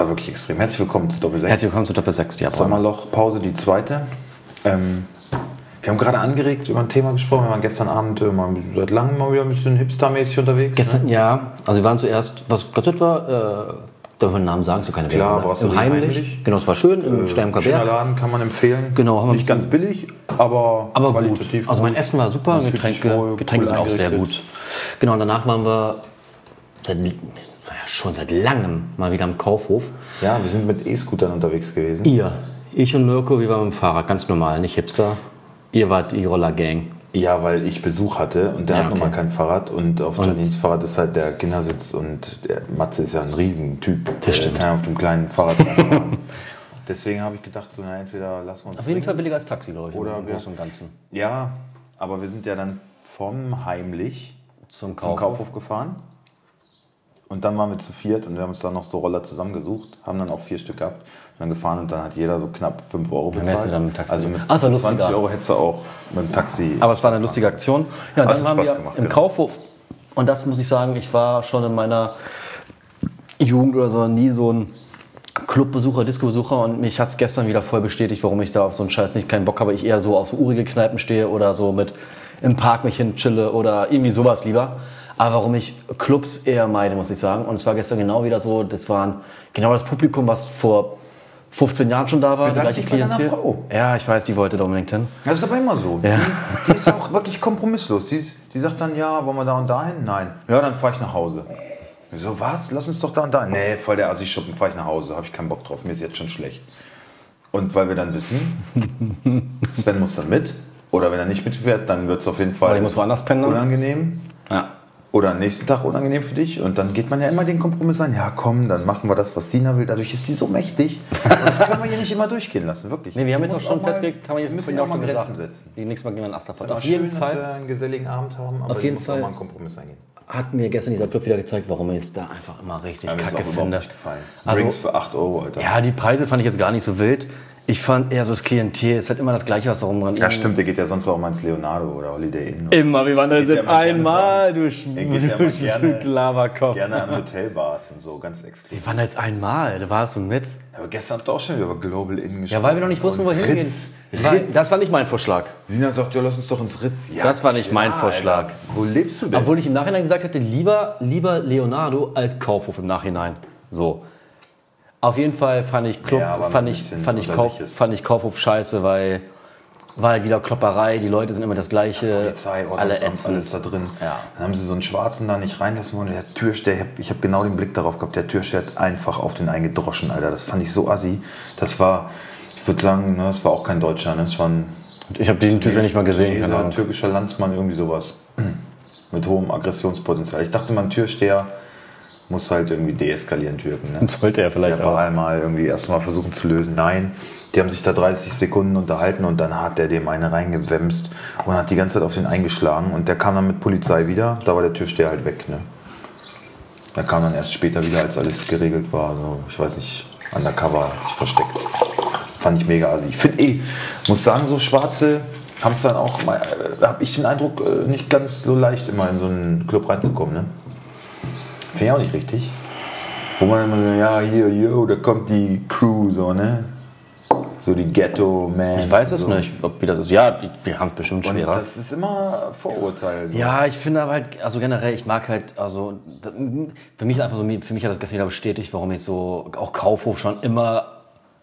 war wirklich extrem. Herzlich willkommen zu Doppel 6. Herzlich willkommen zu Doppel 6, die Abräumer. Sommerlochpause, die zweite. Ähm, wir haben gerade angeregt über ein Thema gesprochen. Wir waren gestern Abend äh, mal seit langem mal wieder ein bisschen hipstermäßig unterwegs. Gestern, ne? ja, also wir waren zuerst, was ganz nett war, äh, darf man den Namen sagen, so keine Klar, Werbung, ne? Brasserie Im Heimlich. Heimlich. Genau, es war schön, im Sternker Schöner Berg. Laden kann man empfehlen. Genau, haben wir Nicht ganz billig, aber, Aber gut. qualitativ Also mein. Essen war super, Getränke, wohl, Getränke cool sind auch sehr gut. Genau, und danach waren wir seit, naja, schon seit langem mal wieder am Kaufhof. Ja, wir sind mit E-Scootern unterwegs gewesen. Ihr, ich und Mirko, wir waren mit dem Fahrrad, ganz normal, nicht Hipster. Ihr wart die Roller-Gang. Ja, weil ich Besuch hatte und der Ja, hat okay. nun mal kein Fahrrad und auf Janins Fahrrad ist halt der Kindersitz und der Matze ist ja ein Riesentyp. Der stimmt. kann auf dem kleinen Fahrrad fahren. Deswegen habe ich gedacht, so, na, entweder lassen wir uns Auf jeden. Fall billiger als Taxi, glaube ich, Oder im wir- Großen und Ganzen. Ja, aber wir sind ja dann vom Heimlich Zum zum Kaufhof. Kaufhof gefahren. Und dann waren wir zu viert und wir haben uns dann noch so Roller zusammengesucht, haben dann auch vier Stück gehabt und dann gefahren und dann hat jeder so knapp 5 Euro bezahlt. wärst du dann mit Taxi Also mit gegangen. Ah, ist ja 20 lustiger. Euro hättest du auch mit dem Taxi. Aber es war eine lustige Aktion. Ja, dann waren wir gemacht, im genau. Kaufhof. Und das muss ich sagen, ich war schon in meiner Jugend oder so nie so ein Clubbesucher, Discobesucher und mich hat es gestern wieder voll bestätigt, warum ich da auf so einen Scheiß nicht keinen Bock habe. Ich eher so auf so urige Kneipen stehe oder so mit im Park mich hin chille oder irgendwie sowas lieber. Aber warum ich Clubs eher meide, muss ich sagen. Und es war gestern genau wieder so, das waren genau das Publikum, was vor 15 Jahren schon da war, Bedank die gleiche Klientel. Ja, ich weiß, die wollte da unbedingt hin. Das ist aber immer so. Ja. Die, die ist auch wirklich kompromisslos. Die, ist, die sagt dann, ja, wollen wir da und dahin? Nein. Ja, dann fahre ich nach Hause. So, was? Lass uns doch da und da. Nee, voll der Assi-Schuppen, fahre ich nach Hause. Habe ich keinen Bock drauf. Mir ist jetzt schon schlecht. Und weil wir dann wissen, Sven muss dann mit. Oder wenn er nicht mitfährt, dann wird es auf jeden Fall Oder ich muss woanders pennen unangenehm. Ja. Oder am nächsten Tag unangenehm für dich. Und dann geht man ja immer den Kompromiss ein. Ja, komm, dann machen wir das, was Sina will. Dadurch ist sie so mächtig. Und das können wir hier nicht immer durchgehen lassen, wirklich. Nee, wir haben Du jetzt auch schon festgelegt, haben wir müssen ja auch auch schon mal gesagt. Grenzen setzen. Die nächstes Mal gehen wir in Asterfahrt. Auf jeden dass wir Fall einen geselligen Abend haben, aber Auf jeden muss Fall. mal einen Kompromiss eingehen. hat mir gestern dieser Club wieder gezeigt, warum ich es da einfach immer richtig Ja, kacke finde. nicht gefallen. Also- Drinks für 8 Euro, Alter. Ja, die Preise fand ich jetzt gar nicht so wild. Ich fand eher so das Klientel, es hat immer das Gleiche, was da rumrennt. Ja, stimmt, der geht ja sonst auch mal ins Leonardo oder Holiday Inn. Immer, wir waren da jetzt einmal, du, ja mal gerne- Laberkopf. Gerne an Hotelbars und so, ganz extrem. Wir waren da jetzt einmal, da warst du mit. Aber gestern habt ihr auch schon wieder über Global Inn gesprochen. Ja, weil wir noch nicht wussten, wo wir hingehen. Ritz. Weil- Ritz. Das war nicht mein Vorschlag. Sina sagt, ja, lass uns doch ins Ritz. Ja, Das war nicht mein Vorschlag. Alter. Wo lebst du denn? Obwohl ich im Nachhinein gesagt hätte, lieber, lieber Leonardo als Kaufhof im Nachhinein. So. Auf jeden Fall fand ich Club, Ja, fand, ich, fand, ich Kauf, fand ich Kaufhof scheiße, weil war halt wieder Klopperei, die Leute sind immer das Gleiche, Polizei, alle ätzend. alles da drin. Ja. Dann haben sie so einen Schwarzen da nicht reinlassen wollen. Der Türsteher, ich habe hab genau den Blick darauf gehabt, der Türsteher hat einfach auf den eingedroschen, Alter. Das fand ich so assi. Das war, ich würde sagen, ne, das war auch kein Deutscher, ne? das war ein Ich habe den Typ ja nicht mal gesehen, ein türkischer Landsmann, irgendwie sowas. Mit hohem Aggressionspotenzial. Ich dachte mal, ein Türsteher muss halt irgendwie deeskalieren, Türken. Ne? Sollte er vielleicht Der auch. Ball mal irgendwie erstmal versuchen zu lösen. Nein, die haben sich da 30 Sekunden unterhalten und dann hat der dem eine reingewemst und hat die ganze Zeit auf den eingeschlagen und der kam dann mit Polizei wieder. Da war der Türsteher halt weg. Ne? Er kam dann erst später wieder, als alles geregelt war. So, ich weiß nicht, undercover hat sich versteckt. Fand ich mega assi. Ich finde eh, muss sagen, so Schwarze haben es dann auch mal, äh, habe ich den Eindruck, äh, nicht ganz so leicht immer in so einen Club reinzukommen. Ne? Finde ich auch nicht richtig. Wo man immer so, ja, hier, yo, da kommt die Crew, so, ne? So die Ghetto-Man. Ich weiß es so. nicht, ob wie das ist. Ja, die- wir haben es bestimmt Und schwerer. das ist immer Vorurteil. So. Ja, ich finde aber halt, also generell, ich mag halt, also für mich ist einfach so, für mich hat das gestern wieder bestätigt, warum ich so auch Kaufhof schon immer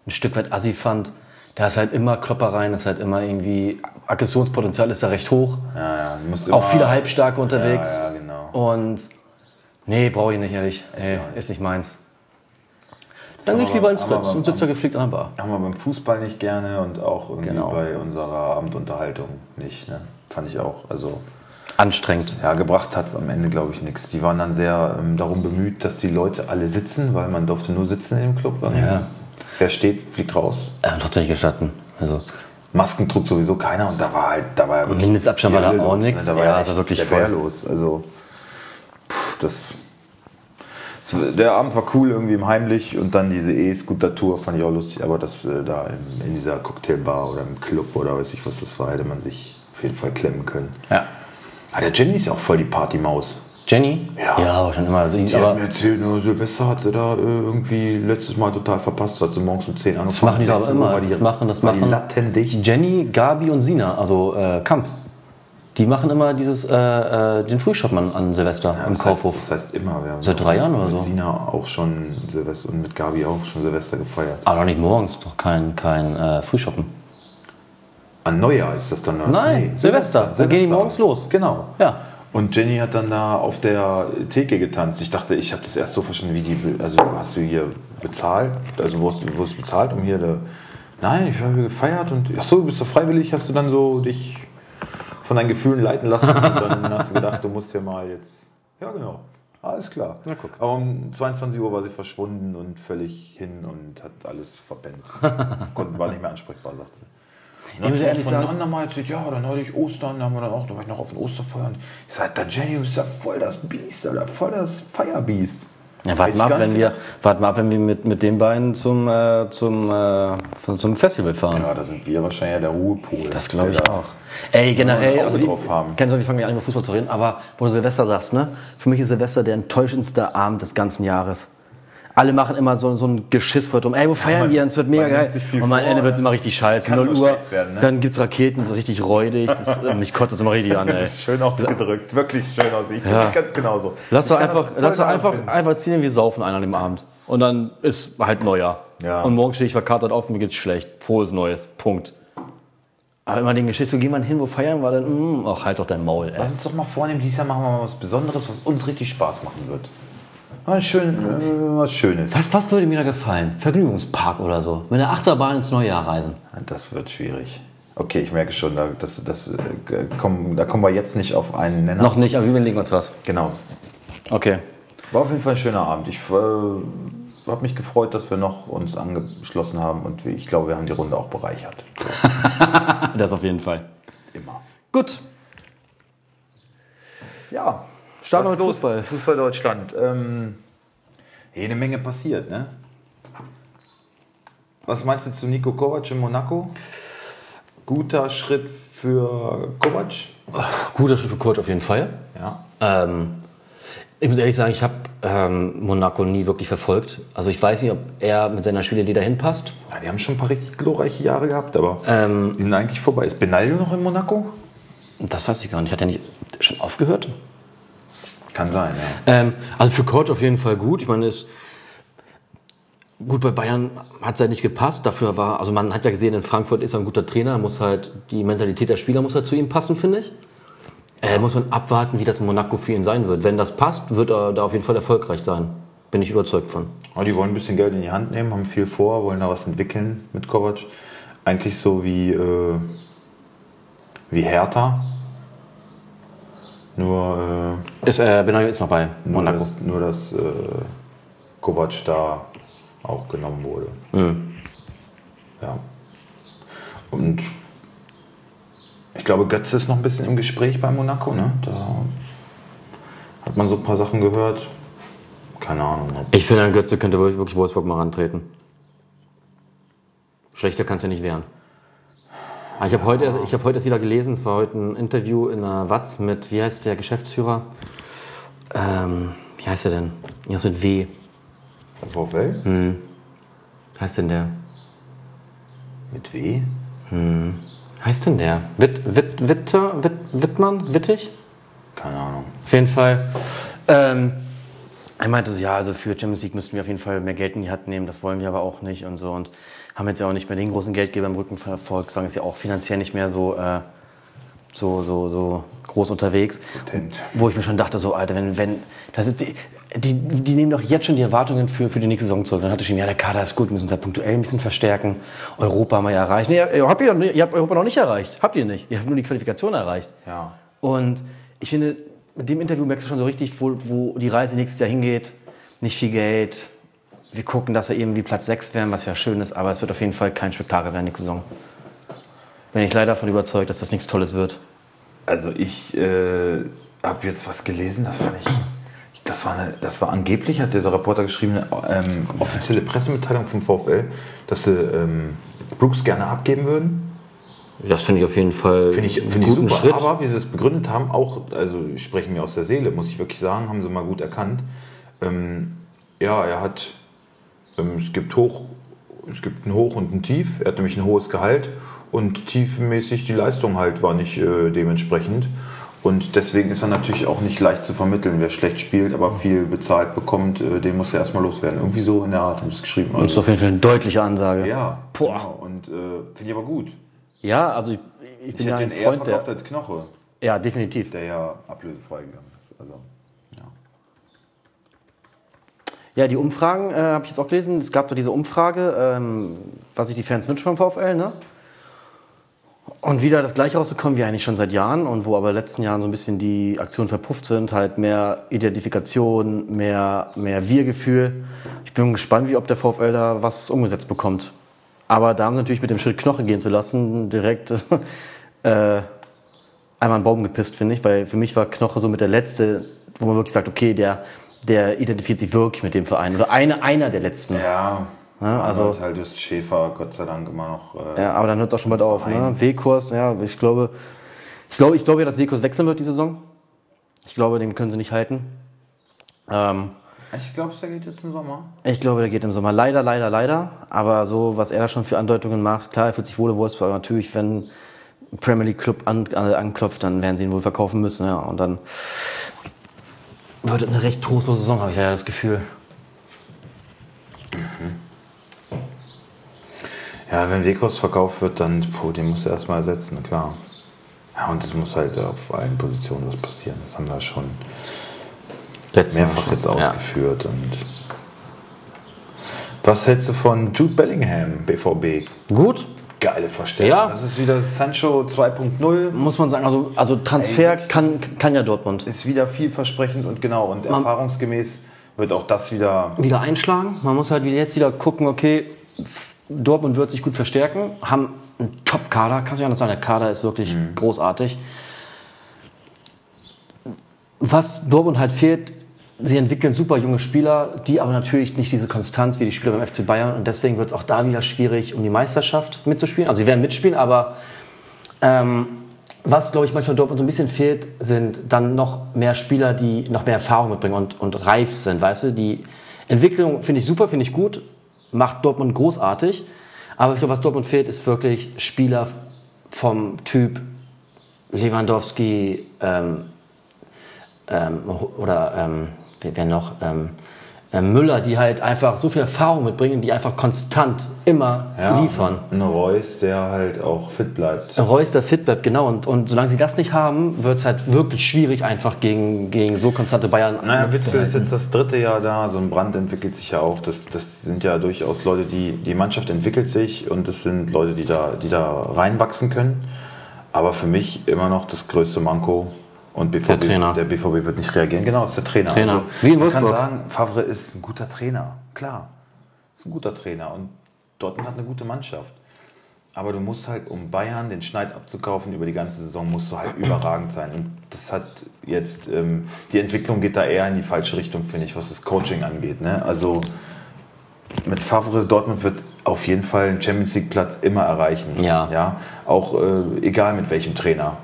ein Stück weit assi fand. Da ist halt immer Kloppereien, ist halt immer irgendwie, Aggressionspotenzial ist da recht hoch. Ja, ja, musst Auch immer- viele Halbstarke unterwegs. Ja, ja, genau. Und nee, brauche ich nicht, ehrlich. Ey, ist nicht meins. Dann gehe ich lieber ins Fritz und sitze gepflegt an der Bar. Haben wir beim Fußball nicht gerne und auch irgendwie Genau. bei unserer Abendunterhaltung nicht. Ne? Fand ich auch. Also, Anstrengend. ja, gebracht hat es am Ende, glaube ich, nichts. Die waren dann sehr ähm, darum bemüht, dass die Leute alle sitzen, weil man durfte nur sitzen dem Club. Ja. Wer steht, fliegt raus. Äh, tatsächlich gestatten. Also, Masken trug sowieso keiner und da war halt, da war ja Mindestabstand war da auch nix. Da war Ja, ja, also wirklich voll. Also, das, der Abend war cool, irgendwie im Heimlich und dann diese E-Scooter-Tour fand ich auch lustig, aber das äh, da in, in dieser Cocktailbar oder im Club oder weiß ich was das war, hätte man sich auf jeden Fall klemmen können. ja. Ah, der Jenny ist ja auch voll die Partymaus. Jenny? Ja. Ja, aber schon immer. Also, Die aber hat mir erzählt, nur Silvester hat sie da äh, irgendwie letztes Mal total verpasst. Hat sie morgens um 10 angefangen. das machen die aber 16 Uhr immer. die, Das machen, das war die machen. lattendicht. Jenny, Gabi und Sina, also äh, Kamp. Die machen immer dieses, äh, äh, den Frühschoppen an, Silvester Ja, im das Kaufhof. Heißt, das heißt immer. Wir haben Seit drei Jahren oder mit so. Sina auch schon Silvester und mit Gabi auch schon Silvester gefeiert. Aber noch nicht morgens, doch kein, kein äh, Frühschoppen. An Neujahr ist das dann? Nein, Silvester. Dann gehen die morgens los. Genau. Ja. Und Jenny hat dann da auf der Theke getanzt. Ich dachte, ich habe das erst so verstanden, wie die. Also hast du hier bezahlt? Also wurdest du wurdest bezahlt, um hier. Nein, ich habe gefeiert und. Ach so, bist du freiwillig? Hast du dann so dich von deinen Gefühlen leiten lassen? Und dann hast du gedacht, du musst ja mal jetzt. Ja, genau. Alles klar. Na, guck. Aber um 22 Uhr war sie verschwunden und völlig hin und hat alles verpennt. Konnte, war nicht mehr ansprechbar, sagt sie. Ich muss ehrlich von sagen- Mal erzählt, ja, dann hatte ich Ostern, da haben wir dann auch, da war ich noch auf den Osterfeuern. Ich sag, da Jenny, du bist ja voll das Biest, Alter, voll das Feierbiest. Ja, ich ab, gar wenn wir, warten wir ab, wenn wir mit, mit den beiden zum, äh, zum, äh, zum Festival fahren. Ja, da sind wir wahrscheinlich der Ruhepol. Das glaube ich Der auch. Ey, generell, also drauf haben. kennst du, wir fangen ja an über Fußball zu reden, aber wo du Silvester sagst, ne? Für mich ist Silvester der enttäuschendste Abend des ganzen Jahres. Alle machen immer so, so ein Geschiss vor drum. Ey, wo feiern man- wir? Es wird mega geil. Und am Ende wird es ja. immer richtig scheiße. Kann 0 nur Uhr, werden, ne? dann gibt es Raketen, so richtig räudig. Das, mich kotzt das immer richtig an, ey. Schön ausgedrückt, wirklich schön aus. Ich Ja. ganz genauso. Lass doch einfach, lass doch einfach, einfach ziehen, wir saufen einen an dem Abend. Und dann ist halt Neujahr. Ja. Und morgen stehe ich verkatert auf, mir geht's schlecht. Frohes Neues. Punkt. Aber immer den Geschichte, so geh mal hin, wo feiern wir denn? Mm, ach, halt doch dein Maul, ey. Lass uns doch mal vornehmen, dieses Jahr machen wir mal was Besonderes, was uns richtig Spaß machen wird. Mal schön, äh, was Schönes. Was, was würde mir da gefallen? Vergnügungspark oder so. Mit der Achterbahn ins neue Jahr reisen. Das wird schwierig. Okay, ich merke schon, da, das, das, äh, kommen, da kommen wir jetzt nicht auf einen Nenner. Noch nicht, aber wir überlegen uns was. Genau. Okay. War auf jeden Fall ein schöner Abend. Ich äh, habe mich gefreut, dass wir noch uns angeschlossen haben und ich glaube, wir haben die Runde auch bereichert. Das auf jeden Fall. Immer. Gut. Ja. Los? Fußball. Fußball Deutschland. Ähm, jede Menge passiert, ne? Was meinst du zu Nico Kovac in Monaco? Guter Schritt für Kovac? Guter Schritt für Kurt auf jeden Fall. Ja. Ähm, ich muss ehrlich sagen, ich habe ähm, Monaco nie wirklich verfolgt. Also ich weiß nicht, ob er mit seiner Spielidee dahin passt. ja. Die haben schon ein paar richtig glorreiche Jahre gehabt, aber Ähm, die sind eigentlich vorbei. Ist Benaglio noch in Monaco? Das weiß ich gar nicht. Hat er nicht schon aufgehört? Kann sein, ja. Ähm, also für Coach auf jeden Fall gut. Ich meine, ist gut bei Bayern hat es halt nicht gepasst. Dafür war, also man hat ja gesehen, in Frankfurt ist er ein guter Trainer. Muss halt die Mentalität der Spieler muss halt zu ihm passen, finde ich. Äh, muss man abwarten, wie das Monaco für ihn sein wird. Wenn das passt, wird er da auf jeden Fall erfolgreich sein. Bin ich überzeugt von. Aber die wollen ein bisschen Geld in die Hand nehmen, haben viel vor, wollen da was entwickeln mit Kovac. Eigentlich so wie, äh, wie Hertha. Nur, Ist, äh, Benaglio ist noch bei äh, nur Monaco. dass, nur dass äh, Kovac da auch genommen wurde. Ja. Und ich glaube, Götze ist noch ein bisschen im Gespräch bei Monaco. Ne? Da hat man so ein paar Sachen gehört. Keine Ahnung. ob- Ich finde, ein Götze könnte wirklich Wolfsburg mal rantreten. Schlechter kannst du nicht werden. Aber Ich habe heute, ich hab heute erst wieder gelesen, es war heute ein Interview in der Watz mit, wie heißt der Geschäftsführer? Ähm, wie heißt er denn? Irgendwas mit W. VfL? Wie heißt denn der? Mit W? Wie heißt denn der? Witt, Witt, Witter, Witt, Wittmann? Wittig? Keine Ahnung. Auf jeden Fall. Ähm, er meinte so, ja, also für Champions League müssten wir auf jeden Fall mehr Geld in die Hand nehmen, das wollen wir aber auch nicht und so. Und haben jetzt ja auch nicht mehr den großen Geldgeber im Rücken von der Volkswagen, ist ja auch finanziell nicht mehr so, äh, so, so, so groß unterwegs. Potent. Wo ich mir schon dachte, so, Alter, wenn, wenn, das ist die, die, die nehmen doch jetzt schon die Erwartungen für, für die nächste Saison zurück. Dann hatte ich ihm, ja, der Kader ist gut, wir müssen uns halt punktuell ein bisschen verstärken. Europa haben wir ja erreicht. Nee, ihr habt, ihr, ihr habt Europa noch nicht erreicht. Habt ihr nicht. Ihr habt nur die Qualifikation erreicht. Ja. Und ich finde, mit dem Interview merkst du schon so richtig, wo, wo die Reise nächstes Jahr hingeht. Nicht viel Geld. Wir gucken, dass wir irgendwie Platz 6 werden, was ja schön ist, aber es wird auf jeden Fall kein Spektakel werden nächste Saison. Bin ich leider davon überzeugt, dass das nichts Tolles wird. Also ich äh, habe jetzt was gelesen, das fand ich. Das war, eine, das war angeblich, hat dieser Reporter geschrieben, eine ähm, offizielle Pressemitteilung vom VfL, dass sie ähm, Brooks gerne abgeben würden. Das finde ich auf jeden Fall Finde ich, find ich super. Aber wie sie es begründet haben, auch, also ich spreche mir aus der Seele, muss ich wirklich sagen, haben sie mal gut erkannt. Ähm, ja, er hat, ähm, es gibt hoch, es gibt ein Hoch und ein Tief. Er hat nämlich ein hohes Gehalt und tiefmäßig die Leistung halt war nicht äh, dementsprechend. Und deswegen ist er natürlich auch nicht leicht zu vermitteln. Wer schlecht spielt, aber viel bezahlt bekommt, äh, den muss er erstmal loswerden. Irgendwie so in der Art haben sie es geschrieben. Also, das ist auf jeden Fall eine deutliche Ansage. Ja, Boah. Genau. und äh, finde ich aber gut. Ja, also ich, ich bin ich ja ein den Freund eher verkauft der, als Knoche. Ja, definitiv. Der ja ablösefrei gegangen ist. Also, ja. Ja, die Umfragen äh, habe ich jetzt auch gelesen. Es gab so diese Umfrage, ähm, was sich die Fans wünschen vom VfL, ne? Und wieder das gleiche rausgekommen wie eigentlich schon seit Jahren und wo aber in den letzten Jahren so ein bisschen die Aktionen verpufft sind, halt mehr Identifikation, mehr, mehr Wir-Gefühl. Ich bin gespannt, wie ob der VfL da was umgesetzt bekommt. Aber da haben sie natürlich mit dem Schritt Knoche gehen zu lassen, direkt äh, einmal einen Baum gepisst, finde ich, weil für mich war Knoche so mit der letzte, wo man wirklich sagt, okay, der, der identifiziert sich wirklich mit dem Verein. Oder eine, einer der letzten. Ja, ja, also halt ist Schäfer Gott sei Dank immer noch. Äh, ja, aber dann hört es auch schon bald auf. Ne? W-Kurs, ja, ich glaube, ich glaube, ich glaube ja, dass W-Kurs wechseln wird die Saison. Ich glaube, den können sie nicht halten. Ähm, ich glaube, der geht jetzt im Sommer. Ich glaube, der geht im Sommer. Leider, leider, leider. Aber so, was er da schon für Andeutungen macht, klar, er fühlt sich wohl in Wolfsburg, aber natürlich, wenn ein Premier League Club an, an, anklopft, dann werden sie ihn wohl verkaufen müssen. Ja. Und dann wird eine recht trostlose Saison, habe ich ja das Gefühl. Mhm. Ja, wenn Wekos verkauft wird, dann, puh, den muss er erstmal ersetzen, klar. Ja, und es muss halt auf allen Positionen was passieren. Das haben wir schon Letztes mehrfach schon. jetzt ausgeführt. Ja. Und was hältst du von Jude Bellingham, BVB? Gut. Geile Verstärkung. Ja. Das ist wieder Sancho 2.0. Muss man sagen, also, also Transfer Ey, kann, kann ja Dortmund. Ist wieder vielversprechend und genau. Und man erfahrungsgemäß wird auch das wieder. Wieder einschlagen. Man muss halt jetzt wieder gucken, okay, Dortmund wird sich gut verstärken, haben einen Top-Kader, kannst du nicht anders sagen, der Kader ist wirklich mhm. großartig. Was Dortmund halt fehlt, sie entwickeln super junge Spieler, die aber natürlich nicht diese Konstanz wie die Spieler beim FC Bayern und deswegen wird es auch da wieder schwierig, um die Meisterschaft mitzuspielen. Also sie werden mitspielen, aber ähm, was, glaube ich, manchmal Dortmund so ein bisschen fehlt, sind dann noch mehr Spieler, die noch mehr Erfahrung mitbringen und, und reif sind, weißt du, die Entwicklung finde ich super, finde ich gut, macht Dortmund großartig. Aber ich glaube, was Dortmund fehlt, ist wirklich Spieler vom Typ Lewandowski ähm, ähm, oder ähm, wer noch ähm, äh, Müller, die halt einfach so viel Erfahrung mitbringen, die einfach konstant immer ja, liefern. Ein Reus, der halt auch fit bleibt. Ein Reus, der fit bleibt, genau. Und, und solange sie das nicht haben, wird es halt wirklich schwierig, einfach gegen, gegen so konstante Bayern. Naja, Witzel ist jetzt das dritte Jahr da, so ein Brand entwickelt sich ja auch. Das, das sind ja durchaus Leute, die, die Mannschaft entwickelt sich und das sind Leute, die da, die da reinwachsen können. Aber für mich immer noch das größte Manko, und BVB, der Trainer. Der BVB wird nicht reagieren. Genau, ist der Trainer. Trainer. Also, Wie in Wolfsburg. Man kann sagen, Favre ist ein guter Trainer. Klar, ist ein guter Trainer. Und Dortmund hat eine gute Mannschaft. Aber du musst halt, um Bayern den Schneid abzukaufen über die ganze Saison, musst du halt überragend sein. Und das hat jetzt, ähm, die Entwicklung geht da eher in die falsche Richtung, finde ich, was das Coaching angeht. Ne? Also mit Favre Dortmund wird auf jeden Fall einen Champions League Platz immer erreichen. Ja. ja? Auch äh, egal mit welchem Trainer.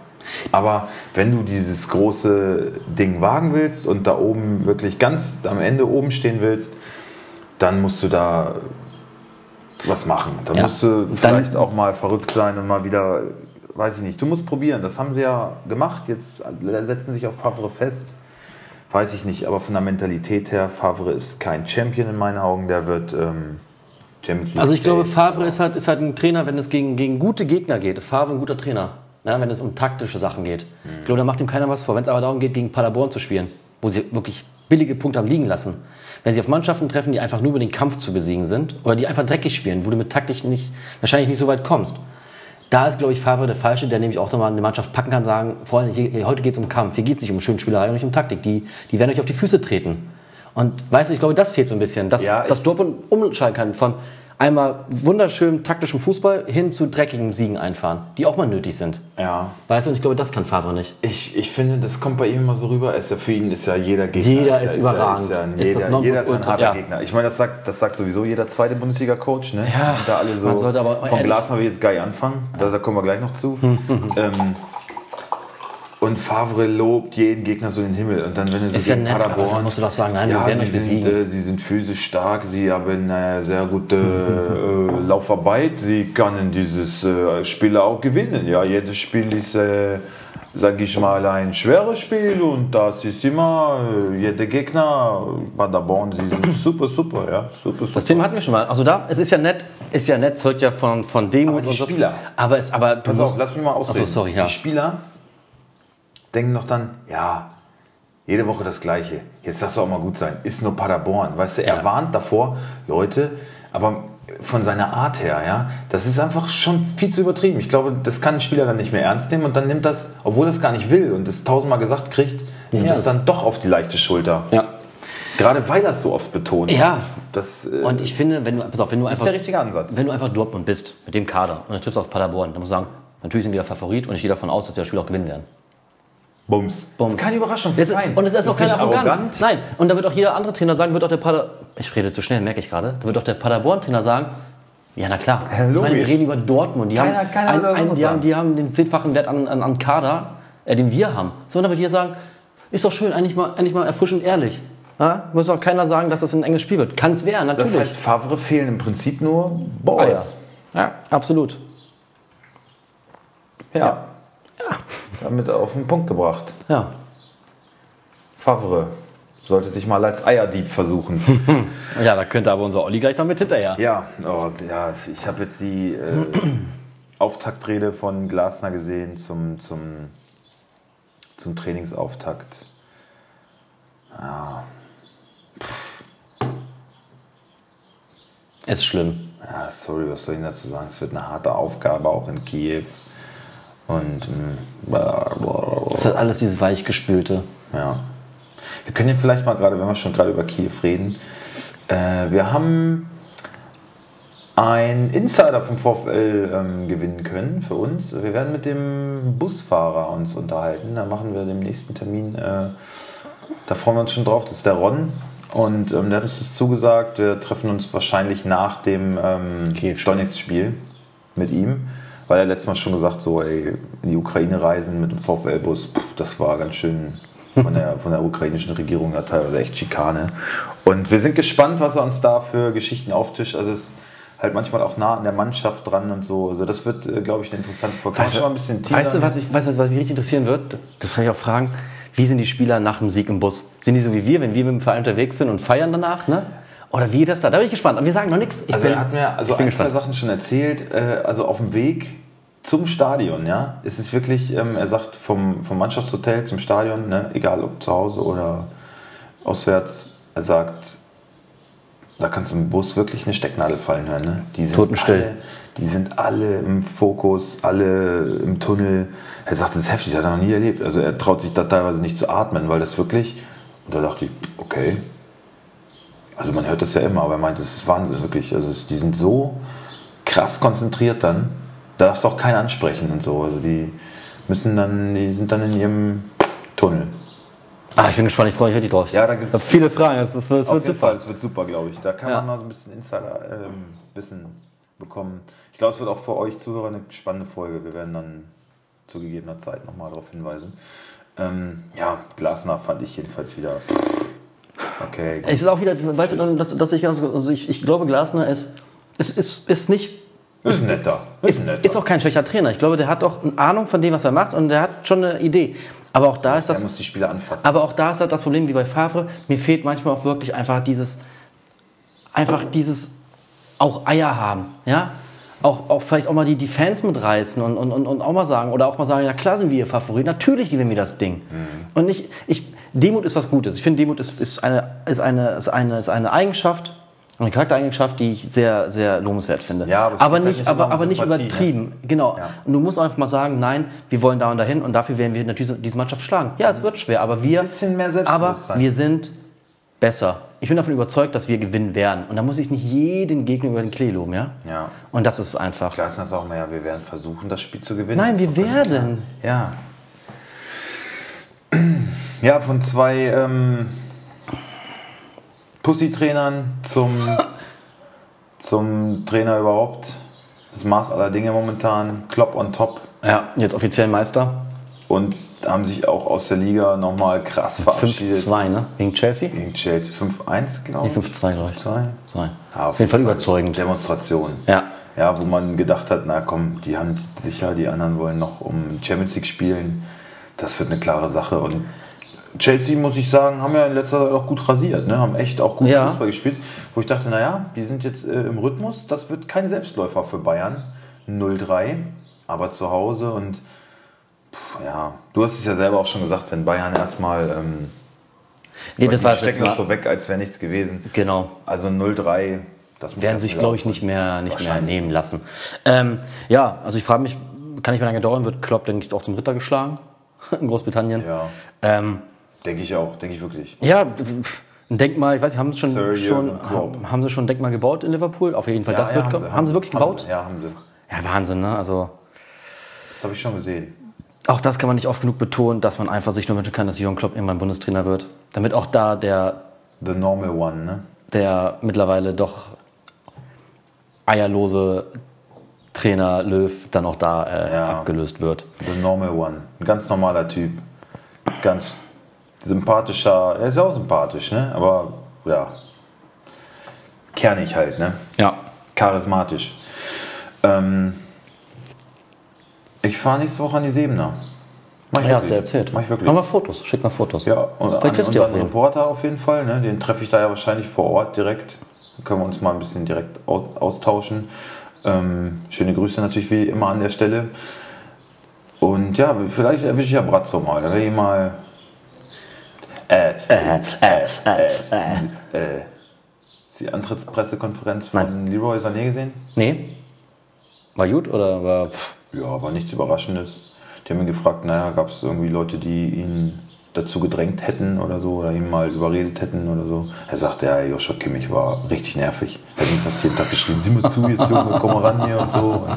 Aber wenn du dieses große Ding wagen willst und da oben wirklich ganz am Ende oben stehen willst, dann musst du da was machen. Dann ja. musst du vielleicht dann, auch mal verrückt sein und mal wieder, weiß ich nicht, du musst probieren. Das haben sie ja gemacht. Jetzt setzen sich auf Favre fest. Weiß ich nicht, aber von der Mentalität her, Favre ist kein Champion in meinen Augen. Der wird ähm, Champions League. Also ich glaube, Favre ist halt, ist halt ein Trainer, wenn es gegen, gegen gute Gegner geht. Ist Favre ein guter Trainer ja, wenn es um taktische Sachen geht. Mhm. Ich glaube, da macht ihm keiner was vor. Wenn es aber darum geht, gegen Paderborn zu spielen, wo sie wirklich billige Punkte haben liegen lassen, wenn sie auf Mannschaften treffen, die einfach nur über den Kampf zu besiegen sind oder die einfach dreckig spielen, wo du mit taktisch nicht, wahrscheinlich nicht so weit kommst, da ist, glaube ich, Favre der Falsche, der nämlich auch nochmal eine Mannschaft packen kann, sagen, Freunde, hier, heute geht es um Kampf, hier geht es nicht um Schönspielerei und nicht um Taktik. Die, die werden euch auf die Füße treten. Und weißt du, ich glaube, das fehlt so ein bisschen, dass, ja, dass Dortmund umschalten kann von einmal wunderschönen taktischen Fußball hin zu dreckigen Siegen einfahren, die auch mal nötig sind. Ja. Weißt du, und ich glaube, das kann Favre nicht. Ich, ich finde, das kommt bei ihm immer so rüber. Ist ja für ihn ist ja jeder Gegner. Jeder ist ja- überragend. Ist ja, Ist jeder, das jeder ist ein harter ja. Gegner. Ich meine, das sagt, das sagt sowieso jeder zweite Bundesliga-Coach. Ne? Ja, da alle so. man sollte aber ehrlich- Glasner will ich jetzt nicht anfangen. Da, da kommen wir gleich noch zu. ähm, und Favre lobt jeden Gegner so in den Himmel. Und dann, wenn er so Ist ja nett, aber Paderborn. dann musst du doch sagen, nein, wir werden sie euch sind, besiegen. äh, sie sind physisch stark, sie haben eine sehr gute äh, Laufarbeit, sie können dieses äh, Spiel auch gewinnen. Ja, jedes Spiel ist, äh, sage ich mal, ein schweres Spiel und das ist immer äh, jeder Gegner. Paderborn, sie sind super, super, ja, super, super. Das Thema hatten wir schon mal. Also da, es ist ja nett, ist ja nett, zeugt ja von, von Demut Aber die und. Spieler. Aber es, aber du Pass musst, auf, lass mich mal ausreden. Achso, sorry, ja. Die Spieler denken noch dann, ja, jede Woche das Gleiche. Jetzt darfst du auch mal gut sein. Ist nur Paderborn. Weißt du, er Ja. warnt davor, Leute, aber von seiner Art her, ja, das ist einfach schon viel zu übertrieben. Ich glaube, das kann ein Spieler dann nicht mehr ernst nehmen und dann nimmt das, obwohl er es gar nicht will und das tausendmal gesagt kriegt, nimmt Ja. das dann doch auf die leichte Schulter. Ja. Gerade weil er es so oft betont. Ja. Das, äh, Und ich finde, wenn du, pass auf, wenn du einfach, der richtige Ansatz. wenn du einfach Dortmund bist, mit dem Kader, und dann triffst du auf Paderborn, dann musst du sagen, natürlich sind wir der Favorit und ich gehe davon aus, dass wir das Spiel auch gewinnen werden. Bums. Bums. Das ist keine Überraschung für Das ist, und es ist auch Das keine Arroganz. arrogant. Nein, und da wird auch jeder andere Trainer sagen, wird auch der Pader, ich rede zu schnell, merke ich gerade, da wird auch der Paderborn-Trainer sagen, ja, na klar. Ja, ich meine, wir reden über Dortmund. Die, Keiner- haben, keiner ein, ein, die, sagen. haben, die haben den zehnfachen Wert an, an, an Kader, äh, den wir haben. So, und dann wird hier sagen, ist doch schön, eigentlich mal, eigentlich mal erfrischend ehrlich. Ja? Muss doch keiner sagen, dass das ein enges Spiel wird. Kann es werden, natürlich. Das heißt, Favre fehlen im Prinzip nur ah, Balls. ja. ja, absolut. Ja. Damit auf den Punkt gebracht. Ja. Favre sollte sich mal als Eierdieb versuchen. ja, da könnte aber unser Olli gleich noch mit hinterher. ja, oh, ja, ich habe jetzt die äh, Auftaktrede von Glasner gesehen zum, zum, zum Trainingsauftakt. Ist schlimm. Ja, sorry, was soll ich dazu sagen? Es wird eine harte Aufgabe auch in Kiew. Und mm, Das hat alles dieses Weichgespülte. Ja. Wir können ja vielleicht mal gerade, wenn wir schon gerade über Kiew reden, äh, wir haben einen Insider vom VfL ähm, gewinnen können für uns. Wir werden mit dem Busfahrer uns unterhalten. Da machen wir den nächsten Termin. Äh, da freuen wir uns schon drauf. Das ist der Ron. Und ähm, der hat uns das zugesagt. Wir treffen uns wahrscheinlich nach dem ähm. Donetsk-Spiel mit ihm. Weil er letztes Mal schon gesagt, so ey, in die Ukraine reisen mit dem VfL-Bus, das war ganz schön von der, von der ukrainischen Regierung ja teilweise echt Schikane. Und wir sind gespannt, was er uns da für Geschichten auftischt. Also es ist halt manchmal auch nah an der Mannschaft dran und so. Also das wird, äh, glaube ich, eine interessante Folge. Man schon mal ein bisschen Weißt du, was, ich, weißt, du, was mich richtig interessieren wird? Das kann ich auch fragen. Wie sind die Spieler nach dem Sieg im Bus? Sind die so wie wir, wenn wir mit dem Verein unterwegs sind und feiern danach? Ne? Oder wie das da? Da bin ich gespannt. Aber wir sagen noch nichts. Ich Also bin, er hat mir also ein, zwei. Sachen schon erzählt. Äh, also auf dem Weg zum Stadion, ja, ist es wirklich, ähm, er sagt, vom, vom Mannschaftshotel zum Stadion, ne, egal ob zu Hause oder auswärts, er sagt, da kannst du im Bus wirklich eine Stecknadel fallen hören. Ne? Die sind Totenstill. Alle, die sind alle im Fokus, alle im Tunnel. Er sagt, das ist heftig, das hat er noch nie erlebt. Also er traut sich da teilweise nicht zu atmen, weil das wirklich, und da dachte ich, okay, also man hört das ja immer, aber er meint, das ist Wahnsinn, wirklich. Also es, die sind so krass konzentriert dann, da darfst du auch keinen ansprechen und so. Also die müssen dann, die sind dann in ihrem Tunnel. Ah, ich bin gespannt. Ich freue mich richtig drauf. Ja, da Ich hab viele Fragen. Das, das, wird- das wird super. Fall, es wird super, glaube ich. Da kann Ja. man noch so ein bisschen Insider-Wissen bekommen. Ich glaube, es wird auch für euch Zuhörer eine spannende Folge. Wir werden dann zu gegebener Zeit nochmal darauf hinweisen. Ähm, ja, Glasner fand ich jedenfalls wieder. Okay. Es ist auch wieder, weißt du, dass, dass ich, also ich, ich glaube, Glasner ist, ist, ist, ist nicht Ist netter. Ist Ist, netter. ist auch kein schlechter Trainer. Ich glaube, der hat auch eine Ahnung von dem, was er macht und der hat schon eine Idee. Aber auch da ist er das. muss die Spieler anfassen. Aber auch da ist das Problem wie bei Favre. Mir fehlt manchmal auch wirklich einfach dieses, einfach dieses auch Eier haben, ja. Auch, auch vielleicht auch mal die, die Fans mitreißen und, und, und, und auch mal sagen, oder auch mal sagen, ja klar sind wir ihr Favorit, natürlich gewinnen wir das Ding. Und nicht, ich, Demut ist was Gutes. Ich finde, Demut ist, ist, eine, ist, eine, ist, eine, ist eine Eigenschaft, eine Charaktereigenschaft, die ich sehr, sehr lobenswert finde. Ja, aber es aber halt nicht, aber, aber nicht Sympathie, ne? übertrieben. Genau. Ja. Und du musst einfach mal sagen, nein, wir wollen da und dahin und dafür werden wir natürlich diese Mannschaft schlagen. Ja, es wird schwer, aber wir, mehr aber wir sind besser. Ich bin davon überzeugt, dass wir gewinnen werden. Und da muss ich nicht jeden Gegner über den Klee loben, ja? Ja. Und das ist einfach. Klar ist das auch ja, wir werden versuchen, das Spiel zu gewinnen. Nein, wir werden. Ja. Ja, von zwei ähm, Pussy-Trainern zum, zum Trainer überhaupt. Das Maß aller Dinge momentan. Klopp on top. Ja, jetzt offiziell Meister. Und haben sich auch aus der Liga nochmal krass verabschiedet. 5-2, ne? Gegen Chelsea? Gegen Chelsea 5-1, glaube Nee, ich. 5-2, glaube ich. 2. 2. Ja, auf jeden Fall überzeugend. Demonstration. Ja. Ja, wo man gedacht hat, na komm, die haben sicher, die anderen wollen noch um Champions League spielen. Das wird eine klare Sache. Und Chelsea, muss ich sagen, haben ja in letzter Zeit auch gut rasiert, ne? haben echt auch gut Ja. Fußball gespielt. Wo ich dachte, naja, die sind jetzt äh, im Rhythmus. Das wird kein Selbstläufer für Bayern. 0-3, aber zu Hause. Und pff, ja, du hast es ja selber auch schon gesagt, wenn Bayern erstmal. Ähm, Nee, das war stecken das so weg, als wäre nichts gewesen. Genau. Also 0-3, das muss Werden sich, glaube ich, nicht mehr, nicht mehr nehmen lassen. Ähm, ja, also ich frage mich, kann nicht mehr lange dauern, wird Klopp, denke ich, auch zum Ritter geschlagen in Großbritannien. Ja, Ähm, denke ich auch, denke ich wirklich. ja, ein Denkmal, ich weiß nicht, haben sie schon, Sir schon, haben, haben sie schon ein Denkmal gebaut in Liverpool? Auf jeden Fall, das wird kommen. Haben, sie wirklich gebaut? Ja, haben sie. Ja, Wahnsinn, ne? Also Das habe ich schon gesehen. auch das kann man nicht oft genug betonen, dass man einfach sich nur wünschen kann, dass Jürgen Klopp irgendwann Bundestrainer wird. Damit auch da der, The normal one, ne? der mittlerweile doch eierlose Trainer Löw dann auch da äh, Ja. abgelöst wird. The normal one. Ein ganz normaler Typ. Ganz sympathischer. Er ist ja auch sympathisch, ne? Aber ja. Kernig halt, ne? Ja. Charismatisch. Ähm, ich fahre nächste Woche an die Sebener. Mach ich Ja, hast du erzählt. Mach ich wirklich. Mach mal Fotos, schick mal Fotos. Ja, und Vielleicht an unseren. Reporter auf jeden Fall. Ne? Den treffe ich da ja wahrscheinlich vor Ort direkt. Dann können wir uns mal ein bisschen direkt au- austauschen. Ähm, schöne Grüße natürlich wie immer an der Stelle. Und ja, vielleicht erwische ich ja Brazzo mal. Da werde ich mal. Äh, äh, äh, äh, äh. Ist die Antrittspressekonferenz von Leroy Sané gesehen? Nee? War gut oder war. Pff, Ja, war nichts Überraschendes. Die haben ihn gefragt, naja, gab es irgendwie Leute, die ihn dazu gedrängt hätten oder so, oder ihn mal überredet hätten oder so. Er sagte, ja, Joshua Kimmich war richtig nervig. Er hat ihm fast jeden Tag geschrieben, sieh mal zu jetzt, Junge, komm mal ran hier und so. Und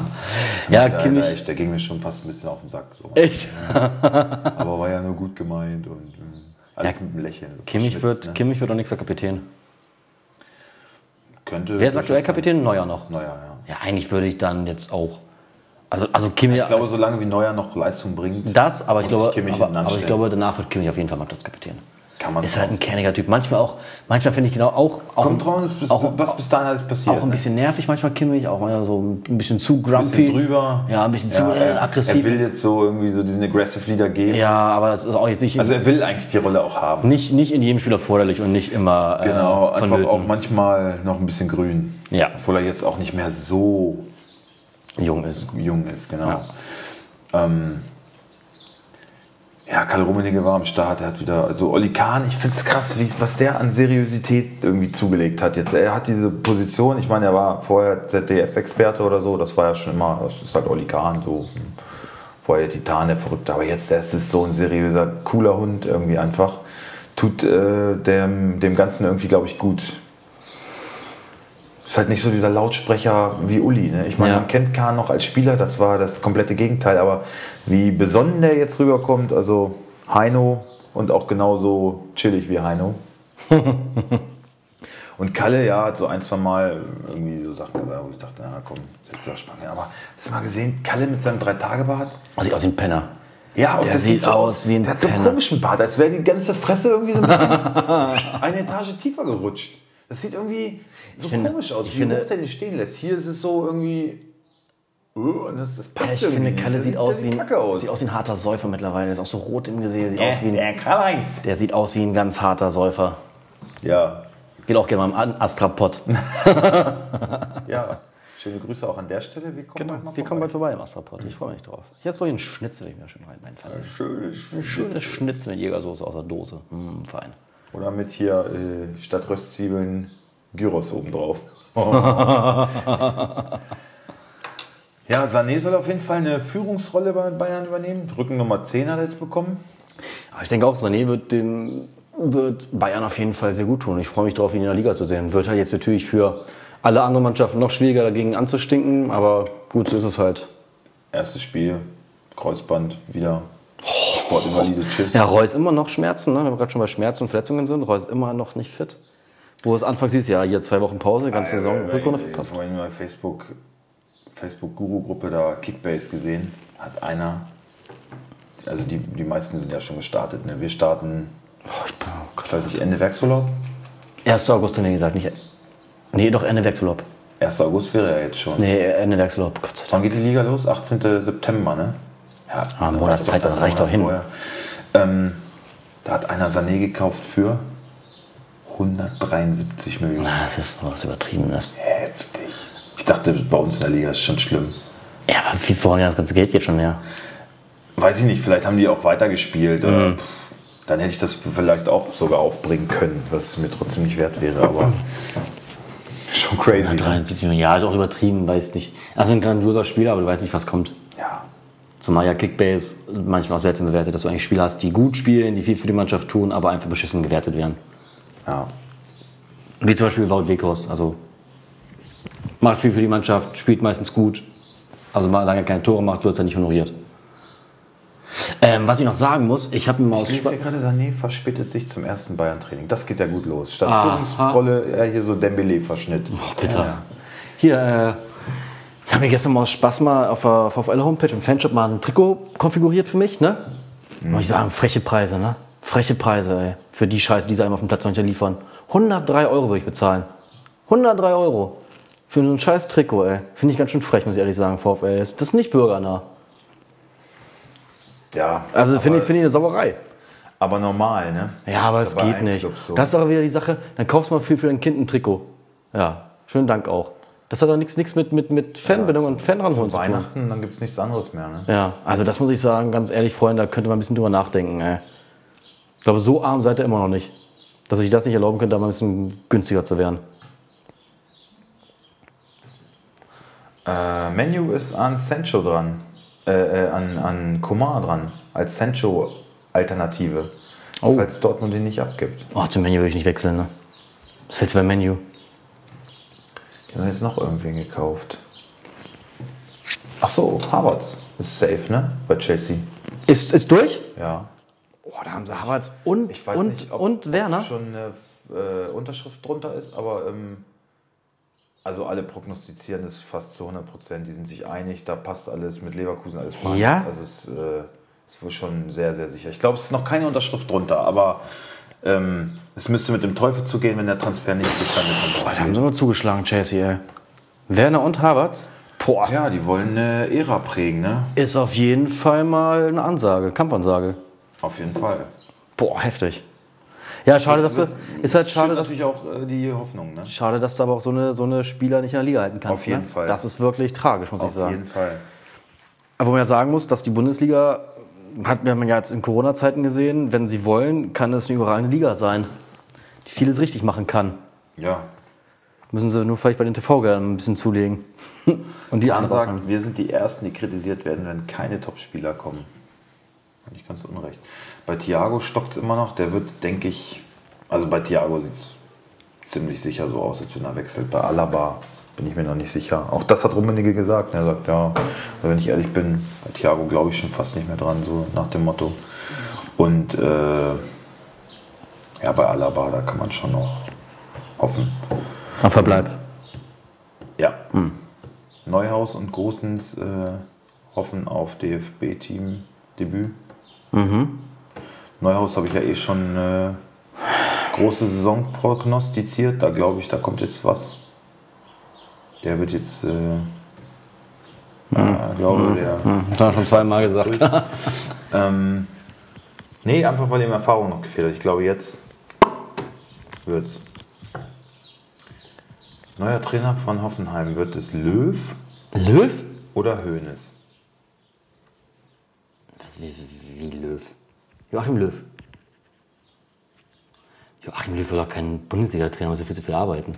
Ja, der, Kimmich- Der, echt, der ging mir schon fast ein bisschen auf den Sack. So. Echt? Aber war ja nur gut gemeint und ähm, alles Ja, mit einem Lächeln. so Kimmich wird, Kimmich wird auch nächster Kapitän. Könnte Wer ist aktuell. Kapitän? Neuer noch. Neuer, ja. Ja, eigentlich würde ich dann jetzt auch. Also, also Kimmich. Ich glaube, solange wie Neuer noch Leistung bringt, das, aber ich, glaube, Kimmich aber, aber ich glaube, danach wird Kimmich auf jeden Fall Mannschaftskapitän. Kann man Ist halt ein kerniger Typ. Manchmal auch, manchmal finde ich genau auch. auch Kommt drauf, auch, was bis dahin alles passiert. auch ein ne? bisschen nervig manchmal Kimmich, auch mal so ein bisschen zu grumpy. bisschen drüber. Ja, ein bisschen zu Ja, äh, er- aggressiv. Er will jetzt so irgendwie so diesen Aggressive Leader geben. ja, aber es ist auch jetzt nicht, Also er will eigentlich die Rolle auch haben. nicht, nicht in jedem Spiel erforderlich und nicht immer Genau, äh, einfach vonnöten. auch manchmal noch ein bisschen grün. Ja. Obwohl er jetzt auch nicht mehr so jung ist. jung ist, genau. Ähm, ja, Karl Rummenigge war am Start, er hat wieder, also Olli Kahn, ich finde es krass, wie, was der an Seriosität irgendwie zugelegt hat jetzt. Er hat diese Position, ich meine, er war vorher ZDF-Experte oder so, das war ja schon immer, das ist halt Olli Kahn, so hm, vorher der Titan, der Verrückte, aber jetzt ist es so ein seriöser, cooler Hund irgendwie einfach. Tut äh, dem, dem Ganzen irgendwie, glaube ich, gut. Ist halt nicht so dieser Lautsprecher wie Uli. Ne? Ich meine, Ja. man kennt Kahn noch als Spieler, das war das komplette Gegenteil. Aber wie besonnen der jetzt rüberkommt, also Heino und auch genauso chillig wie Heino. und Kalle, ja, hat so ein, zwei Mal irgendwie so Sachen gesagt, wo ich dachte, na komm, jetzt ist spannend. Aber hast du mal gesehen, Kalle mit seinem Drei-Tage-Bart? Sieht aus wie ein Penner. Ja, und Der das sieht so aus wie ein Der hat so einen Penner. komischen Bart, als wäre die ganze Fresse irgendwie so ein bisschen eine Etage tiefer gerutscht. Das sieht irgendwie so finde- komisch aus, ich wie finde- hoch der den stehen lässt. Hier ist es so irgendwie. Und das, das passt Ja, ich irgendwie finde. Kalle Das sieht, aus wie ein, aus. sieht aus wie ein harter Säufer mittlerweile. Der ist auch so rot im Gesicht. Sieht aus wie ein, der Karl-Heinz. der sieht aus wie ein ganz harter Säufer. Ja, Geht auch gerne mal im Astrapod. ja. Schöne Grüße auch an der Stelle. Wir kommen bald mal Wir kommen bald vorbei. im Astrapod. Ich freue mich drauf. Jetzt wollte ich einen Schnitzel, ich mir schön rein reinfallen. Schöne Ein schönes Schnitzel mit Jägersoße aus der Dose. Mm, fein. Oder mit hier äh, statt Röstzwiebeln Gyros obendrauf. ja, Sané soll auf jeden Fall eine Führungsrolle bei Bayern übernehmen. Rücken Nummer 10 hat er jetzt bekommen. Aber ich denke auch, Sané wird dem wird Bayern auf jeden Fall sehr gut tun. Ich freue mich darauf, ihn in der Liga zu sehen. Wird halt jetzt natürlich für alle anderen Mannschaften noch schwieriger dagegen anzustinken, aber gut, so ist es halt. Erstes Spiel, Kreuzband, wieder Sportinvalide, tschüss. Ja, Reus immer noch Schmerzen, ne? wenn wir gerade schon bei Schmerzen und Verletzungen sind. Reus immer noch nicht fit. Wo es anfangs hieß, ja, hier zwei Wochen Pause, ganze Saison, Rückrunde verpasst. Ich habe in Facebook, Facebook-Guru-Gruppe da Kickbase gesehen. Hat einer, also die, die meisten sind ja schon gestartet. Ne? Wir starten, Oh, ich bin, oh Gott. ich weiß nicht, Ende Werksurlaub? 1. August haben wir gesagt, nicht. Nee, doch Ende Wechselurlaub. 1. August wäre ja jetzt schon. Nee, Ende Wechselurlaub, Gott sei Dank. Wann geht die Liga los? 18. September, ne? Ja, Ah, ein Monat Zeit, das reicht doch hin. Ähm, da hat einer Sané gekauft für 173 Millionen. Na, das ist was Übertriebenes. Heftig. Ich dachte, bei uns in der Liga ist schon schlimm. Ja, aber wie vorhin das ganze Geld geht schon her. Weiß ich nicht, vielleicht haben die auch weitergespielt. Mhm. Dann hätte ich das vielleicht auch sogar aufbringen können, was mir trotzdem nicht wert wäre. Aber schon crazy. 43 Millionen, ja, ist auch übertrieben, weiß nicht. Also ein grandioser Spieler, aber du weißt nicht, was kommt. Ja. Zumal ja Kickbase manchmal auch selten bewertet, dass du eigentlich Spieler hast, die gut spielen, die viel für die Mannschaft tun, aber einfach beschissen gewertet werden. ja. Wie zum Beispiel Wout Weghorst. Also macht viel für die Mannschaft, spielt meistens gut. Also mal lange keine Tore macht, wird er nicht honoriert. Ähm, was ich noch sagen muss, ich habe mir mal aus Ich lese gerade, Sané verspätet sich zum ersten Bayern-Training. Das geht ja gut los. Statt. Führungsrolle hier so Dembele-Verschnitt. Oh, bitter. Hier, äh, habe mir gestern mal aus Spaß mal auf der VfL-Homepage im Fanshop mal ein Trikot konfiguriert für mich, ne? Muss ich sagen, freche Preise, ne? Freche Preise, ey. Für die Scheiße, die sie einem auf dem Platz noch liefern. 103 Euro würde ich bezahlen. 103 Euro. Für so ein scheiß Trikot, ey. Finde ich ganz schön frech, muss ich ehrlich sagen, VfL. Das ist nicht bürgernah. Ja, Also finde ich, finde ich eine Sauerei. aber normal, ne? Ja, aber es geht nicht. So. Das ist aber wieder die Sache, dann kaufst du mal viel für dein Kind ein Trikot. Ja, schönen Dank auch. Das hat doch nichts, nichts mit, mit, mit Fanbindung und Fanranholen Zu tun. Weihnachten, dann gibt es nichts anderes mehr, ne? Ja, also das muss ich sagen, ganz ehrlich, Freunde, da könnte man ein bisschen drüber nachdenken. Ey. Ich glaube, so arm seid ihr immer noch nicht. Dass ihr euch das nicht erlauben könnt, da mal ein bisschen günstiger zu werden. Äh, Menu ist an Sancho dran. Äh, äh, an, an Komar dran. Als Sancho-Alternative. Oh. Falls Dortmund ihn nicht abgibt. Oh, zum Menü würde ich nicht wechseln, ne? Was fällt beim Menü? Die haben jetzt noch irgendwen gekauft. Ach so, Havertz ist safe, ne? Bei Chelsea. Ist, ist durch? Ja. Oh, da haben sie Havertz und, Ich weiß und, nicht, ob und Werner. schon eine äh, Unterschrift drunter ist, aber ähm, also alle prognostizieren es fast zu 100 Prozent. Die sind sich einig, da passt alles mit Leverkusen, alles fein. Ja? Also es äh, ist wohl schon sehr, sehr sicher. Ich glaube, es ist noch keine Unterschrift drunter, aber ähm, es müsste mit dem Teufel zugehen, wenn der Transfer nicht zustande kommt. Boah, da haben sie aber zugeschlagen, Chelsea, ey. Werner und Havertz? Boah. ja, die wollen eine Ära prägen, ne? Ist auf jeden Fall mal eine Ansage, Kampfansage. Auf jeden Fall. Boah, heftig. Ja, schade, dass du. Ist halt schade, dass, natürlich auch äh, die Hoffnung, ne? schade, dass du aber auch so eine, so eine Spieler nicht in der Liga halten kannst. Auf jeden ne? Fall. Das ist wirklich tragisch, muss ich Auf sagen. jeden Fall. Aber wo man ja sagen muss, dass die Bundesliga, hat man ja jetzt in Corona-Zeiten gesehen, wenn sie wollen, kann es eine überall eine Liga sein, vieles richtig machen kann. Ja. Müssen sie nur vielleicht bei den TV-Geldern ein bisschen zulegen. Und die anderen wir sind die Ersten, die kritisiert werden, wenn keine Topspieler kommen. Nicht ganz unrecht. Bei Thiago stockt es immer noch. Der wird, denke ich, also bei Thiago sieht es ziemlich sicher so aus, als wenn er wechselt. Bei Alaba bin ich mir noch nicht sicher. Auch das hat Rummenigge gesagt. Er sagt, ja, aber wenn ich ehrlich bin, bei Thiago glaube ich schon fast nicht mehr dran, so nach dem Motto. Und äh, ja, bei Alaba, da kann man schon noch hoffen. Am Verbleib. Ja. Neuhaus und Großens äh, hoffen auf DFB-Team-Debüt. Neuhaus habe ich ja eh schon äh, große Saison prognostiziert. Da glaube ich, da kommt jetzt was. Der wird jetzt, äh, ja, glaube der. Das haben wir schon zweimal gesagt. Ähm, nee, einfach weil ihm Erfahrung noch gefehlt hat. Ich glaube, jetzt wird's. Neuer Trainer von Hoffenheim wird es Löw Löw? oder Hoeneß? Was, wie, wie Löw? Joachim Löw. Joachim Löw will doch kein Bundesliga-Trainer, muss er viel zu viel arbeiten.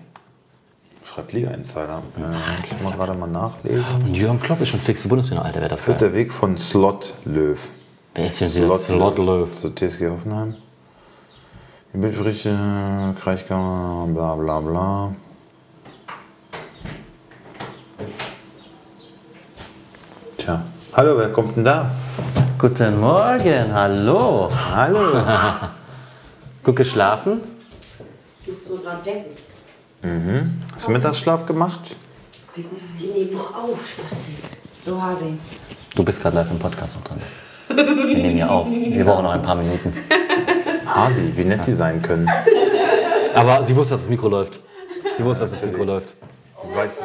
Schreibt Liga Insider. Äh, ich mal gerade mal nachlesen. Und Jürgen Klopp ist schon fix für Bundesliga, Alter, wäre das Führt geil. der Weg von Slot Löw. Wer ist denn dieser Slot Löw? Zu TSG Hoffenheim. Die Bildberichte, Kreichkammer, bla bla bla. Tja. Hallo, wer kommt denn da? Guten Morgen, hallo. Hallo. Gut geschlafen? Bist du dran denken? Mhm. Hast du Mittagsschlaf gemacht? Die nehmen noch auf, Spazi. So, Hasi. Du bist gerade live im Podcast noch dran. Wir nehmen ja auf. Wir brauchen noch ein paar Minuten. Hasi, wie nett die sein können. Aber sie wusste, dass das Mikro läuft. Sie wusste, dass das Mikro läuft. Weißt du,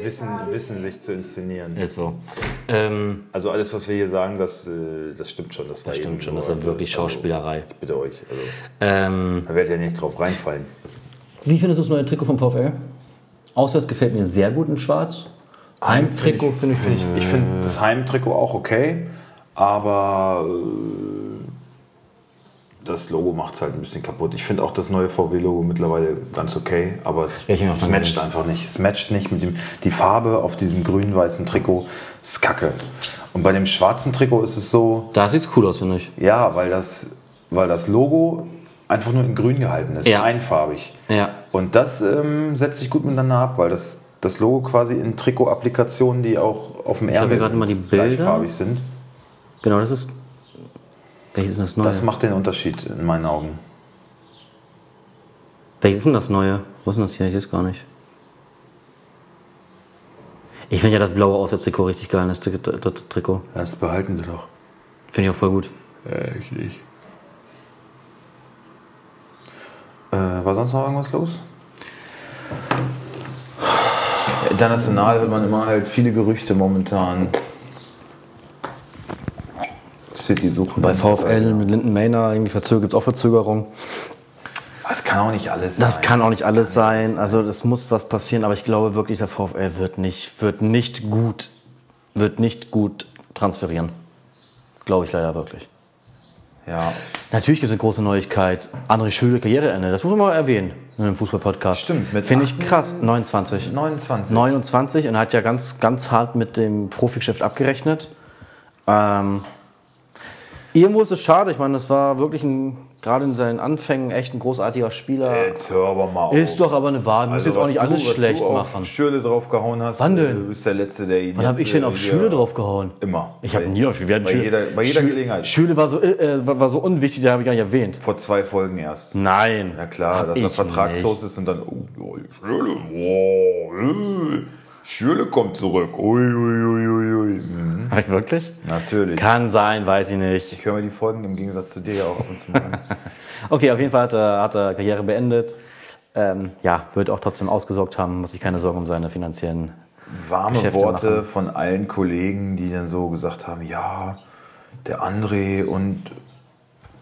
sie wissen, wissen sich zu inszenieren. Ist so. Ähm, Also alles, was wir hier sagen, das, äh, das stimmt schon. Das, das stimmt schon, nur- das ist wirklich also, Schauspielerei. ich bitte euch. Also, Ähm, da werdet ihr nicht drauf reinfallen. wie findest du das neue Trikot vom VfL? Auswärts gefällt mir sehr gut in Schwarz. Heimtrikot finde ich, Ich, ich finde das Heimtrikot auch okay, aber äh, das Logo macht es halt ein bisschen kaputt. Ich finde auch das neue VW-Logo mittlerweile ganz okay, aber es, Ja, es matcht einfach nicht. Es matcht nicht mit dem. Die Farbe auf diesem grün-weißen Trikot ist kacke. Und bei dem schwarzen Trikot ist es so, Da sieht's cool aus, finde ich. ja, weil das, weil das Logo einfach nur in grün gehalten ist, Ja. einfarbig. Ja. Und das ähm, setzt sich gut miteinander ab, weil das, das Logo quasi in Trikot-Applikationen, die auch auf dem Ärmel gleichfarbig sind. Genau, das ist. Welches ist das neue? Das macht den Unterschied in meinen Augen. Welches ist denn das neue? Wo ist denn das hier? Ich sehe es gar nicht. Ich finde ja das blaue Auswärtstrikot richtig geil, das, Tri das Trikot. Das behalten sie doch. Finde ich auch voll gut. Äh, ich nicht. Äh, war sonst noch irgendwas los? International hört man immer halt viele Gerüchte momentan. City suchen. Bei VfL mit Linden Mayner irgendwie verzögert, gibt es auch Verzögerung. Das kann auch nicht alles Das sein. kann auch nicht alles sein. Also es muss was passieren, aber ich glaube wirklich, der VfL wird nicht, wird nicht gut, wird nicht gut transferieren. Glaube ich leider wirklich. Ja, Natürlich gibt es eine große Neuigkeit. André Schüle, Karriereende. Das muss man mal erwähnen in einem Fußball-Podcast. Stimmt, mit Finde ich 28. krass. 29. 29. 29 und er hat ja ganz, ganz hart mit dem Profigeschäft abgerechnet. Ähm, irgendwo ist es schade. Ich meine, das war wirklich ein, gerade in seinen Anfängen echt ein großartiger Spieler. Jetzt hör aber mal auf. Ist doch aber eine Wahrheit. Du musst jetzt auch nicht alles was schlecht du auf machen. Schürle draufgehauen hast. Wann äh, denn? Du bist der Letzte, der ihn Wann habe ich denn äh, auf hier- Schüle draufgehauen? Immer. Ich habe nie auf hatten bei Schüle- jeder- bei jeder Schüle- Gelegenheit. Schüle war so, äh, war war so unwichtig, den habe ich gar nicht erwähnt. Vor zwei Folgen erst. Nein. Ja klar, dass er vertragslos ist und dann, oh, oh Schürle, oh, äh, Schürle kommt zurück. Ui, ui, ui, ui. Mhm. Hab ich wirklich? Natürlich. Kann sein, weiß ich nicht. Ich höre mir die Folgen im Gegensatz zu dir ja auch ab und zu mal an. Okay, auf jeden Fall hat er, hat er Karriere beendet. Ähm, ja, wird auch trotzdem ausgesorgt haben, muss sich keine Sorgen um seine finanziellen. Warme Geschäfte Worte machen. von allen Kollegen, die dann so gesagt haben, ja, der André und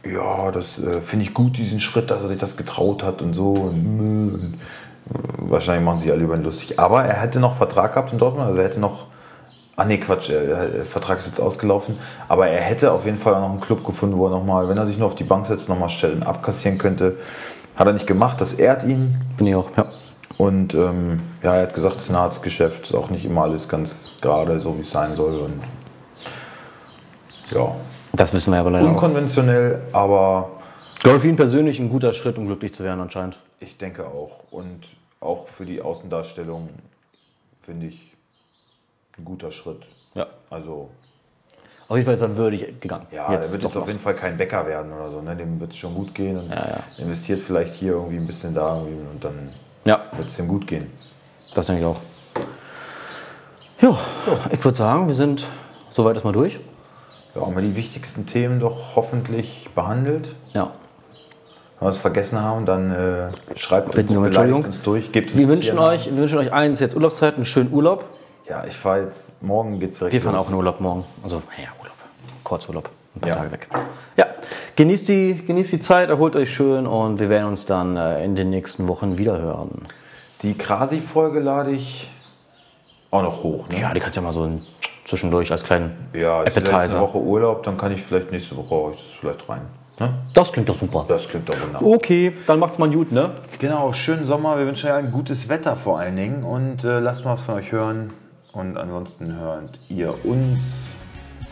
ja, das äh, finde ich gut, diesen Schritt, dass er sich das getraut hat und so. Und, und, wahrscheinlich machen sich alle über ihn lustig. Aber er hätte noch Vertrag gehabt in Dortmund, also er hätte noch. Ah nee, Quatsch, der Vertrag ist jetzt ausgelaufen. Aber er hätte auf jeden Fall auch noch einen Club gefunden, wo er nochmal, wenn er sich nur auf die Bank setzt, nochmal Stellen abkassieren könnte. Hat er nicht gemacht, das ehrt ihn. Bin ich auch, ja. Und ähm, ja, er hat gesagt, es ist ein hartes Geschäft, ist auch nicht immer alles ganz gerade, so wie es sein soll. Und ja, Das wissen wir aber leider auch. unkonventionell, aber Ich glaube, für ihn persönlich ein guter Schritt, um glücklich zu werden anscheinend. Ich denke auch. Und auch für die Außendarstellung finde ich ein guter Schritt. Ja. Also, Auf jeden Fall ist er würdig gegangen. ja, er wird jetzt auf noch. jeden Fall kein Bäcker werden oder so. Ne? Dem wird es schon gut gehen und Ja, ja. investiert vielleicht hier irgendwie ein bisschen da und dann Ja, wird es ihm gut gehen. das denke ich auch. Ja, ich würde sagen, wir sind soweit erstmal durch. Ja, haben wir die wichtigsten Themen doch hoffentlich behandelt. Ja. Wenn wir es vergessen haben, dann äh, schreibt um beleidigt Entschuldigung. uns durch. Gebt uns Wir wünschen, euch, wir wünschen euch allen jetzt Urlaubszeit, einen schönen Urlaub. Ja, ich fahre jetzt, morgen geht's direkt Wir fahren los. auch in Urlaub morgen. Also, ja, Urlaub. Kurzurlaub. Ein paar Ja. Tage weg. Ja, genießt die, genießt die Zeit, erholt euch schön und wir werden uns dann äh, in den nächsten Wochen wieder hören. Die Krasi-Folge lade ich auch noch hoch. Ne? Ja, die kannst du ja mal so ein- zwischendurch als kleinen ja ist vielleicht eine Appetizer. Woche Urlaub, dann kann ich vielleicht nächste Woche euch das vielleicht rein. Ne? Das klingt doch super. Das klingt doch wunderbar. Okay, dann macht's mal gut, ne? Genau, schönen Sommer. Wir wünschen euch ein gutes Wetter vor allen Dingen und äh, lasst mal was von euch hören. Und ansonsten hört ihr uns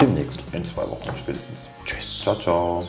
Demnächst. in zwei Wochen spätestens. Tschüss. Ciao, ciao.